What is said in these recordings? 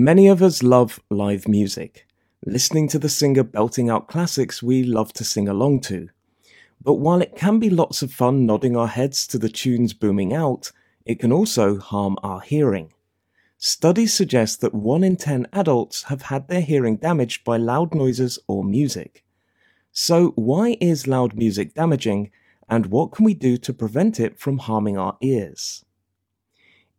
Many of us love live music, listening to the singer belting out classics we love to sing along to. But while it can be lots of fun nodding our heads to the tunes booming out, it can also harm our hearing. Studies suggest that 1 in 10 adults have had their hearing damaged by loud noises or music. So, why is loud music damaging, and what can we do to prevent it from harming our ears?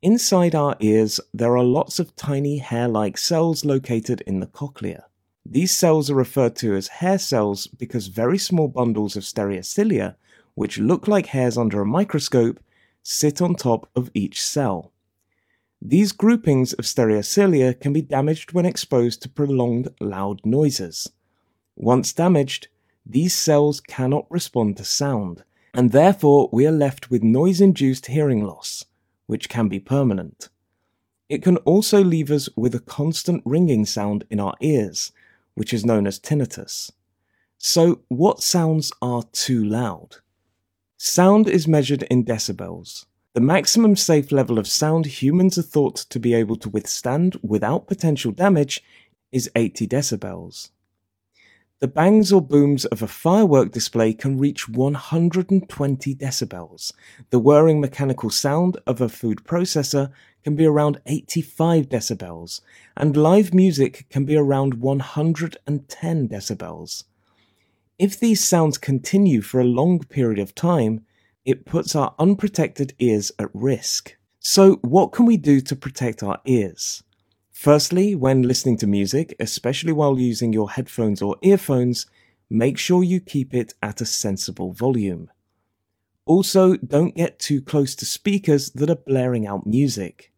Inside our ears, there are lots of tiny hair like cells located in the cochlea. These cells are referred to as hair cells because very small bundles of stereocilia, which look like hairs under a microscope, sit on top of each cell. These groupings of stereocilia can be damaged when exposed to prolonged loud noises. Once damaged, these cells cannot respond to sound, and therefore we are left with noise induced hearing loss which can be permanent. It can also leave us with a constant ringing sound in our ears, which is known as tinnitus. So, what sounds are too loud? Sound is measured in decibels. The maximum safe level of sound humans are thought to be able to withstand without potential damage is 80 decibels. The bangs or booms of a firework display can reach 120 decibels. The whirring mechanical sound of a food processor can be around 85 decibels, and live music can be around 110 decibels. If these sounds continue for a long period of time, it puts our unprotected ears at risk. So, what can we do to protect our ears? Firstly, when listening to music, especially while using your headphones or earphones, make sure you keep it at a sensible volume. Also, don't get too close to speakers that are blaring out music.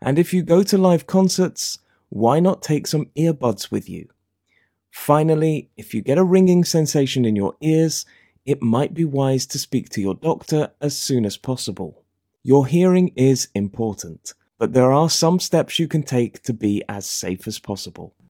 And if you go to live concerts, why not take some earbuds with you? Finally, if you get a ringing sensation in your ears, it might be wise to speak to your doctor as soon as possible. Your hearing is important but there are some steps you can take to be as safe as possible.